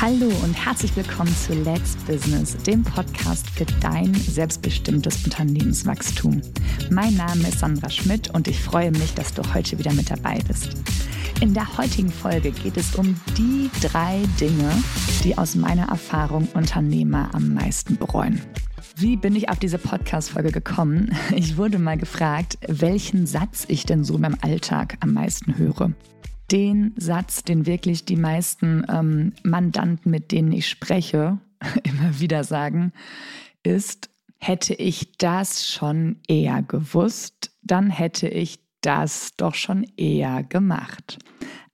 Hallo und herzlich willkommen zu Let's Business, dem Podcast für dein selbstbestimmtes Unternehmenswachstum. Mein Name ist Sandra Schmidt und ich freue mich, dass du heute wieder mit dabei bist. In der heutigen Folge geht es um die drei Dinge, die aus meiner Erfahrung Unternehmer am meisten bereuen. Wie bin ich auf diese Podcast-Folge gekommen? Ich wurde mal gefragt, welchen Satz ich denn so in meinem Alltag am meisten höre den Satz, den wirklich die meisten ähm, Mandanten, mit denen ich spreche, immer wieder sagen, ist, hätte ich das schon eher gewusst, dann hätte ich das doch schon eher gemacht.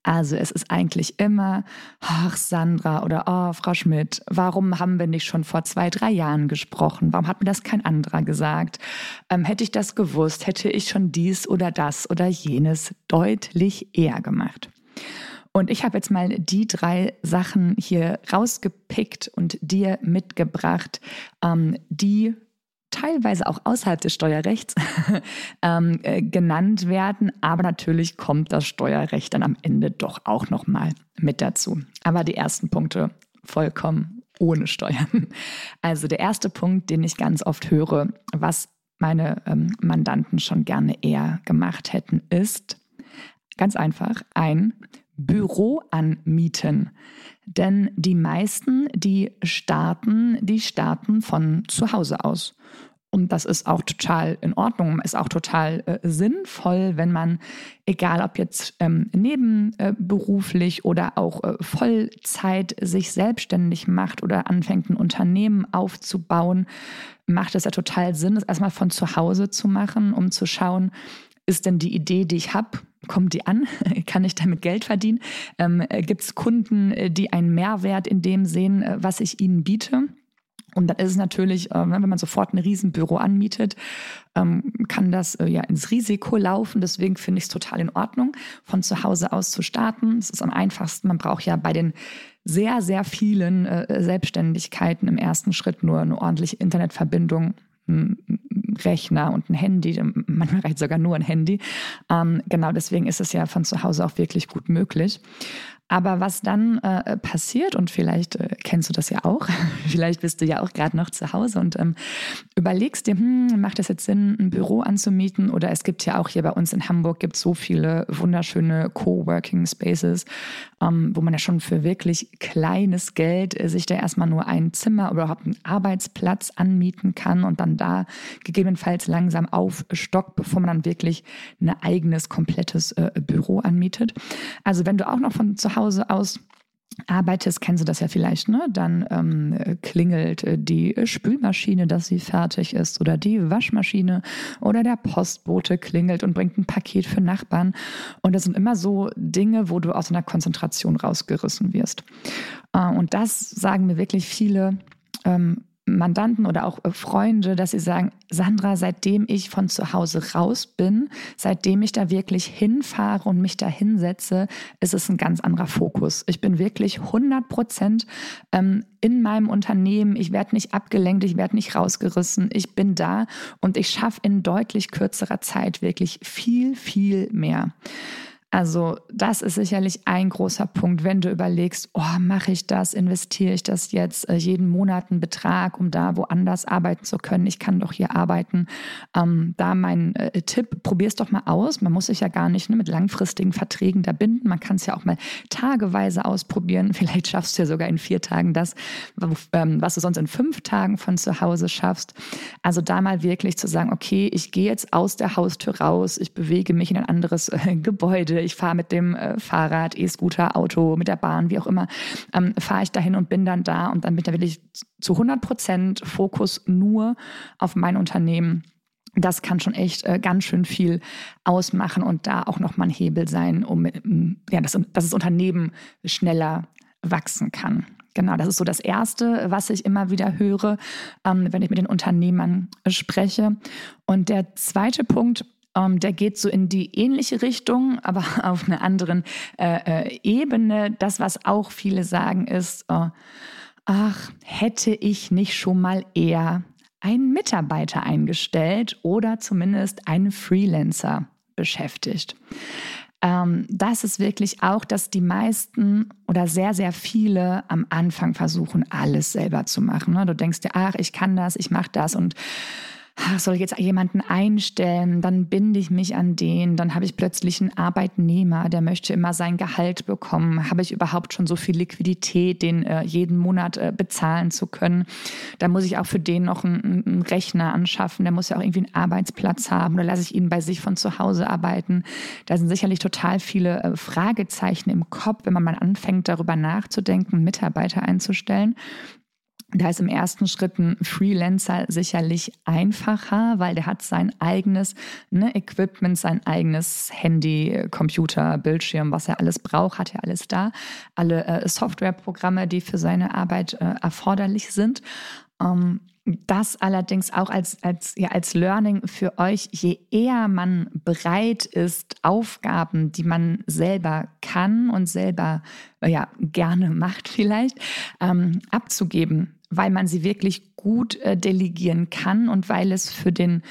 Also es ist eigentlich immer, ach Sandra oder oh Frau Schmidt, warum haben wir nicht schon vor zwei, drei Jahren gesprochen? Warum hat mir das kein anderer gesagt? Ähm, hätte ich das gewusst, hätte ich schon dies oder das oder jenes deutlich eher gemacht. Und ich habe jetzt mal die drei Sachen hier rausgepickt und dir mitgebracht, ähm, die teilweise auch außerhalb des Steuerrechts ähm, äh, genannt werden. Aber natürlich kommt das Steuerrecht dann am Ende doch auch nochmal mit dazu. Aber die ersten Punkte vollkommen ohne Steuern. Also der erste Punkt, den ich ganz oft höre, was meine ähm, Mandanten schon gerne eher gemacht hätten, ist ganz einfach ein Büro anmieten. Denn die meisten, die starten, die starten von zu Hause aus. Und das ist auch total in Ordnung, ist auch total äh, sinnvoll, wenn man, egal ob jetzt ähm, nebenberuflich äh, oder auch äh, Vollzeit sich selbstständig macht oder anfängt, ein Unternehmen aufzubauen, macht es ja total Sinn, es erstmal von zu Hause zu machen, um zu schauen, ist denn die Idee, die ich habe, kommt die an? Kann ich damit Geld verdienen? Ähm, äh, Gibt es Kunden, äh, die einen Mehrwert in dem sehen, äh, was ich ihnen biete? Und dann ist es natürlich, äh, wenn man sofort ein Riesenbüro anmietet, ähm, kann das ja ins Risiko laufen. Deswegen finde ich es total in Ordnung, von zu Hause aus zu starten. Es ist am einfachsten. Man braucht ja bei den sehr, sehr vielen Selbstständigkeiten im ersten Schritt nur eine ordentliche Internetverbindung. Ein Rechner und ein Handy, manchmal reicht sogar nur ein Handy. Ähm, genau deswegen ist es ja von zu Hause auch wirklich gut möglich. Aber was dann äh, passiert, und vielleicht äh, kennst du das ja auch, vielleicht bist du ja auch gerade noch zu Hause und ähm, überlegst dir, hm, macht es jetzt Sinn, ein Büro anzumieten? Oder es gibt ja auch hier bei uns in Hamburg gibt so viele wunderschöne Coworking Spaces, ähm, wo man ja schon für wirklich kleines Geld äh, sich da erstmal nur ein Zimmer oder überhaupt einen Arbeitsplatz anmieten kann und dann da gegebenenfalls langsam aufstockt, bevor man dann wirklich ein eigenes, komplettes äh, Büro anmietet. Also wenn du auch noch von zu Hause aus arbeitest, kennst du das ja vielleicht, ne? Dann ähm, klingelt die Spülmaschine, dass sie fertig ist, oder die Waschmaschine oder der Postbote klingelt und bringt ein Paket für Nachbarn. Und das sind immer so Dinge, wo du aus einer Konzentration rausgerissen wirst. Äh, und das sagen mir wirklich viele ähm, Mandanten oder auch äh, Freunde, dass sie sagen, Sandra, seitdem ich von zu Hause raus bin, seitdem ich da wirklich hinfahre und mich da hinsetze, ist es ein ganz anderer Fokus. Ich bin wirklich 100 Prozent ähm, in meinem Unternehmen. Ich werde nicht abgelenkt, ich werde nicht rausgerissen. Ich bin da und ich schaffe in deutlich kürzerer Zeit wirklich viel, viel mehr. Also das ist sicherlich ein großer Punkt, wenn du überlegst, oh, mache ich das, investiere ich das jetzt äh, jeden Monat einen Betrag, um da woanders arbeiten zu können. Ich kann doch hier arbeiten. Ähm, da mein äh, Tipp, probier es doch mal aus. Man muss sich ja gar nicht ne, mit langfristigen Verträgen da binden. Man kann es ja auch mal tageweise ausprobieren. Vielleicht schaffst du ja sogar in vier Tagen das, ähm, was du sonst in fünf Tagen von zu Hause schaffst. Also da mal wirklich zu sagen, okay, ich gehe jetzt aus der Haustür raus, ich bewege mich in ein anderes äh, Gebäude ich fahre mit dem äh, Fahrrad, E-Scooter, Auto, mit der Bahn, wie auch immer, ähm, fahre ich dahin und bin dann da und dann bin ich da wirklich zu 100 Prozent Fokus nur auf mein Unternehmen. Das kann schon echt äh, ganz schön viel ausmachen und da auch nochmal ein Hebel sein, um ähm, ja, dass, dass das Unternehmen schneller wachsen kann. Genau, das ist so das Erste, was ich immer wieder höre, ähm, wenn ich mit den Unternehmern spreche. Und der zweite Punkt, um, ähm, der geht so in die ähnliche Richtung, aber auf einer anderen äh, äh, Ebene. Das, was auch viele sagen, ist, äh, ach, hätte ich nicht schon mal eher einen Mitarbeiter eingestellt oder zumindest einen Freelancer beschäftigt. ähm, das ist wirklich auch, dass die meisten oder sehr, sehr viele am Anfang versuchen, alles selber zu machen. Ne? Du denkst dir, ach, ich kann das, ich mache das und soll ich jetzt jemanden einstellen, dann binde ich mich an den, dann habe ich plötzlich einen Arbeitnehmer, der möchte immer sein Gehalt bekommen. Habe ich überhaupt schon so viel Liquidität, den äh, jeden Monat äh, bezahlen zu können? Da muss ich auch für den noch einen, einen, Rechner anschaffen, der muss ja auch irgendwie einen Arbeitsplatz haben oder lasse ich ihn bei sich von zu Hause arbeiten? Da sind sicherlich total viele äh, Fragezeichen im Kopf, wenn man mal anfängt, darüber nachzudenken, Mitarbeiter einzustellen. Da ist im ersten Schritt ein Freelancer sicherlich einfacher, weil der hat sein eigenes ne, Equipment, sein eigenes Handy, Computer, Bildschirm, was er alles braucht, hat er alles da. Alle äh, Softwareprogramme, die für seine Arbeit äh, erforderlich sind. Ähm, das allerdings auch als, als, ja, als Learning für euch, je eher man bereit ist, Aufgaben, die man selber kann und selber ja, gerne macht vielleicht, ähm, abzugeben, weil man sie wirklich gut äh, delegieren kann und weil es für den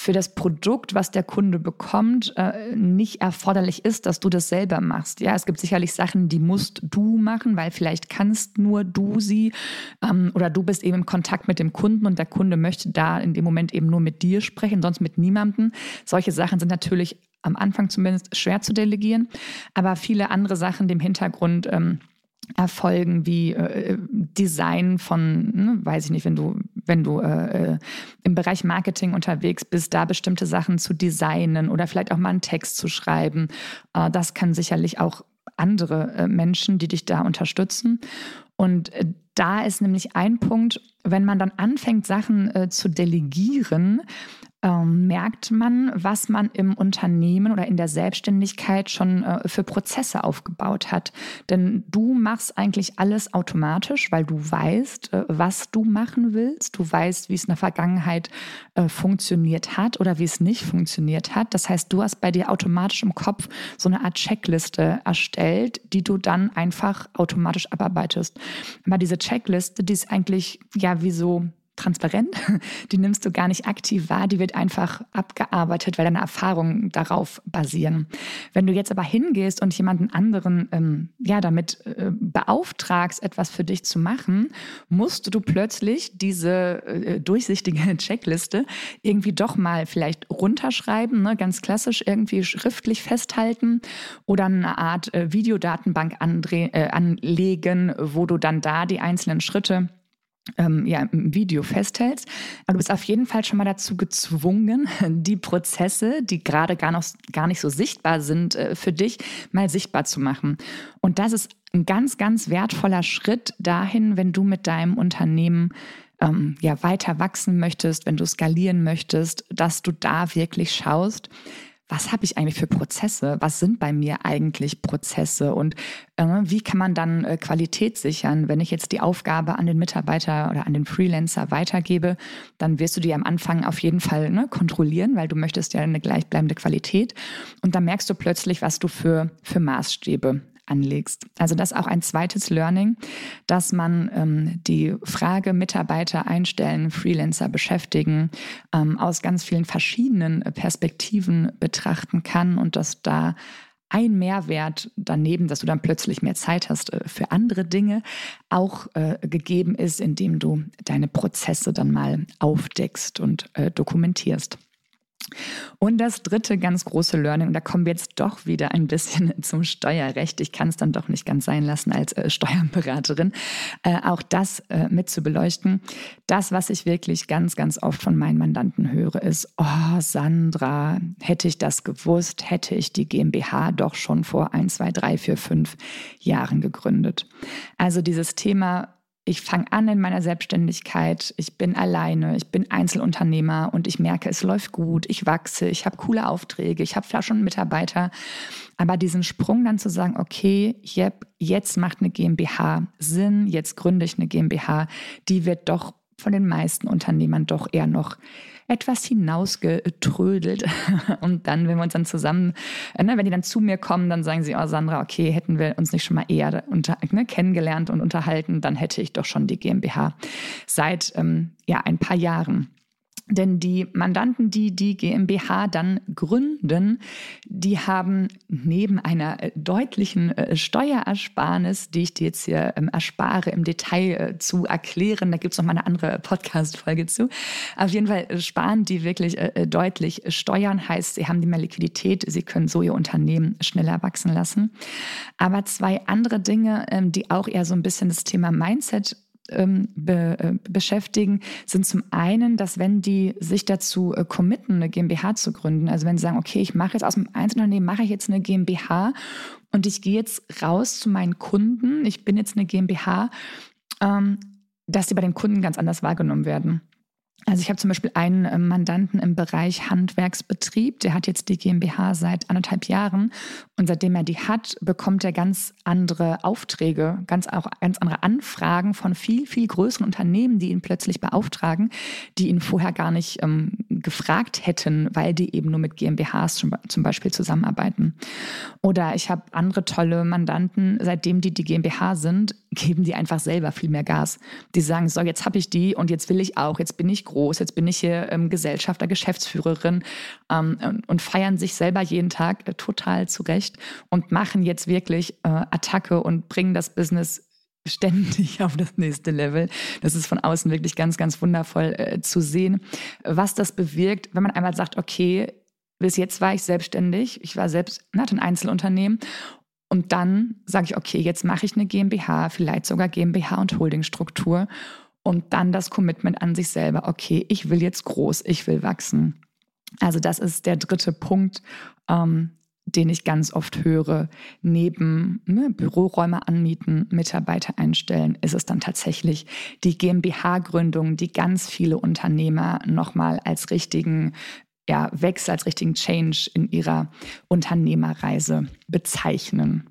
für das Produkt, was der Kunde bekommt, äh, nicht erforderlich ist, dass du das selber machst. Ja, es gibt sicherlich Sachen, die musst du machen, weil vielleicht kannst nur du sie ähm, oder du bist eben im Kontakt mit dem Kunden und der Kunde möchte da in dem Moment eben nur mit dir sprechen, sonst mit niemandem. Solche Sachen sind natürlich am Anfang zumindest schwer zu delegieren, aber viele andere Sachen dem Hintergrund ähm, Erfolgen wie äh, Design von, ne, weiß ich nicht, wenn du, wenn du äh, äh, im Bereich Marketing unterwegs bist, da bestimmte Sachen zu designen oder vielleicht auch mal einen Text zu schreiben. Äh, das kann sicherlich auch andere äh, Menschen, die dich da unterstützen. Und äh, da ist nämlich ein Punkt, wenn man dann anfängt, Sachen zu delegieren, ähm, merkt man, was man im Unternehmen oder in der Selbstständigkeit schon äh, für Prozesse aufgebaut hat. Denn du machst eigentlich alles automatisch, weil du weißt, äh, was du machen willst. Du weißt, wie es in der Vergangenheit äh, funktioniert hat oder wie es nicht funktioniert hat. Das heißt, du hast bei dir automatisch im Kopf so eine Art Checkliste erstellt, die du dann einfach automatisch abarbeitest. Aber diese Checkliste, die ist eigentlich ja wie so transparent, die nimmst du gar nicht aktiv wahr, die wird einfach abgearbeitet, weil deine Erfahrungen darauf basieren. Wenn du jetzt aber hingehst und jemanden anderen ähm, ja damit äh, beauftragst, etwas für dich zu machen, musst du plötzlich diese äh, durchsichtige Checkliste irgendwie doch mal vielleicht runterschreiben, ne, ganz klassisch irgendwie schriftlich festhalten oder eine Art äh, Videodatenbank äh, anlegen, wo du dann da die einzelnen Schritte ähm, ja, im Video festhältst. Aber du bist auf jeden Fall schon mal dazu gezwungen, die Prozesse, die gerade gar, noch, gar nicht so sichtbar sind äh, für dich, mal sichtbar zu machen. Und das ist ein ganz, ganz wertvoller Schritt dahin, wenn du mit deinem Unternehmen ähm, ja, weiter wachsen möchtest, wenn du skalieren möchtest, dass du da wirklich schaust, was habe ich eigentlich für Prozesse? Was sind bei mir eigentlich Prozesse? Und äh, wie kann man dann äh, Qualität sichern? Wenn ich jetzt die Aufgabe an den Mitarbeiter oder an den Freelancer weitergebe, dann wirst du die am Anfang auf jeden Fall ne, kontrollieren, weil du möchtest ja eine gleichbleibende Qualität. Und dann merkst du plötzlich, was du für, für Maßstäbe anlegst. Also das ist auch ein zweites Learning, dass man ähm, die Frage Mitarbeiter einstellen, Freelancer beschäftigen, ähm, aus ganz vielen verschiedenen Perspektiven betrachten kann und dass da ein Mehrwert daneben, dass du dann plötzlich mehr Zeit hast äh, für andere Dinge, auch äh, gegeben ist, indem du deine Prozesse dann mal aufdeckst und äh, dokumentierst. Und das dritte ganz große Learning, da kommen wir jetzt doch wieder ein bisschen zum Steuerrecht. Ich kann es dann doch nicht ganz sein lassen als äh, Steuerberaterin, äh, auch das äh, mit zu beleuchten. Das, was ich wirklich ganz, ganz oft von meinen Mandanten höre, ist, oh Sandra, hätte ich das gewusst, hätte ich die GmbH doch schon vor ein, zwei, drei, vier, fünf Jahren gegründet. Also dieses Thema ich fange an in meiner Selbstständigkeit, ich bin alleine, ich bin Einzelunternehmer und ich merke, es läuft gut, ich wachse, ich habe coole Aufträge, ich habe vielleicht schon Mitarbeiter. Aber diesen Sprung dann zu sagen, okay, jetzt macht eine GmbH Sinn, jetzt gründe ich eine GmbH, die wird doch von den meisten Unternehmern doch eher noch etwas hinausgetrödelt. Und dann, wenn wir uns dann zusammen, äh, ne, wenn die dann zu mir kommen, dann sagen sie, oh Sandra, okay, hätten wir uns nicht schon mal eher unter, ne, kennengelernt und unterhalten, dann hätte ich doch schon die GmbH seit ähm, ja, ein paar Jahren. Denn die Mandanten, die die GmbH dann gründen, die haben neben einer äh, deutlichen äh, Steuerersparnis, die ich dir jetzt hier ähm, erspare, im Detail äh, zu erklären, da gibt es noch mal eine andere Podcast-Folge zu. Auf jeden Fall sparen die wirklich deutlich Steuern, heißt, sie haben die mehr Liquidität, sie können so ihr Unternehmen schneller wachsen lassen. Aber zwei andere Dinge, ähm, die auch eher so ein bisschen das Thema Mindset ähm, be, äh, beschäftigen, sind zum einen, dass wenn die sich dazu äh, committen, eine GmbH zu gründen, also wenn sie sagen, okay, ich mache jetzt aus dem Einzelunternehmen, mache ich jetzt eine GmbH und ich gehe jetzt raus zu meinen Kunden, ich bin jetzt eine GmbH, ähm, dass sie bei den Kunden ganz anders wahrgenommen werden. Also ich habe zum Beispiel einen ähm, Mandanten im Bereich Handwerksbetrieb, der hat jetzt die GmbH seit anderthalb Jahren und seitdem er die hat, bekommt er ganz andere Aufträge, ganz auch ganz andere Anfragen von viel viel größeren Unternehmen, die ihn plötzlich beauftragen, die ihn vorher gar nicht ähm, gefragt hätten, weil die eben nur mit GmbHs zum Beispiel zusammenarbeiten. Oder ich habe andere tolle Mandanten, seitdem die die GmbH sind, geben die einfach selber viel mehr Gas. Die sagen, so jetzt habe ich die und jetzt will ich auch, jetzt bin ich groß, jetzt bin ich hier ähm, Gesellschafter, Geschäftsführerin ähm, und feiern sich selber jeden Tag äh, total zurecht und machen jetzt wirklich äh, Attacke und bringen das Business ständig auf das nächste Level. Das ist von außen wirklich ganz, ganz wundervoll äh, zu sehen, was das bewirkt, wenn man einmal sagt, okay, bis jetzt war ich selbstständig, ich war selbst, hatte ein Einzelunternehmen und dann sage ich, okay, jetzt mache ich eine GmbH, vielleicht sogar GmbH und Holdingstruktur und dann das Commitment an sich selber. Okay, ich will jetzt groß, ich will wachsen. Also das ist der dritte Punkt, ähm, den ich ganz oft höre. Neben ne, Büroräume anmieten, Mitarbeiter einstellen, ist es dann tatsächlich die GmbH-Gründung, die ganz viele Unternehmer nochmal als richtigen ja, Wechsel, als richtigen Change in ihrer Unternehmerreise bezeichnen.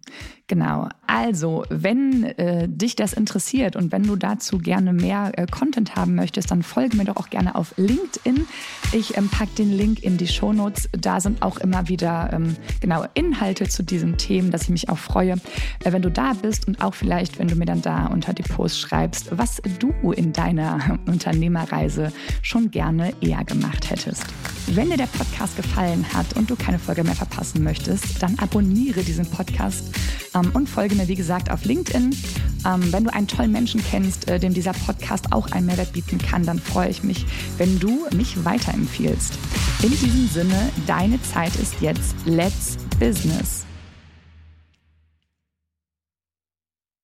Genau. Also, wenn äh, dich das interessiert und wenn du dazu gerne mehr äh, Content haben möchtest, dann folge mir doch auch gerne auf LinkedIn. Ich ähm, packe den Link in die Shownotes. Da sind auch immer wieder ähm, genau Inhalte zu diesen Themen, dass ich mich auch freue, äh, wenn du da bist und auch vielleicht, wenn du mir dann da unter die Posts schreibst, was du in deiner Unternehmerreise schon gerne eher gemacht hättest. Wenn dir der Podcast gefallen hat und du keine Folge mehr verpassen möchtest, dann abonniere diesen Podcast ähm, und folge mir, wie gesagt, auf LinkedIn. Ähm, wenn du einen tollen Menschen kennst, äh, dem dieser Podcast auch einen Mehrwert bieten kann, dann freue ich mich, wenn du mich weiterempfiehlst. In diesem Sinne, deine Zeit ist jetzt Let's Business.